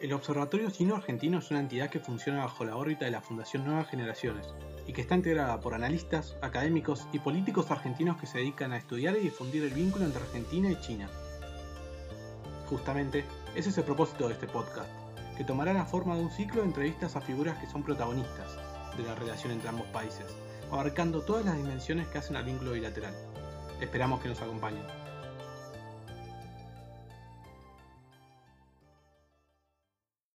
El Observatorio Sino-Argentino es una entidad que funciona bajo la órbita de la Fundación Nuevas Generaciones y que está integrada por analistas, académicos y políticos argentinos que se dedican a estudiar y difundir el vínculo entre Argentina y China. Justamente, ese es el propósito de este podcast, que tomará la forma de un ciclo de entrevistas a figuras que son protagonistas de la relación entre ambos países, abarcando todas las dimensiones que hacen al vínculo bilateral. Esperamos que nos acompañen.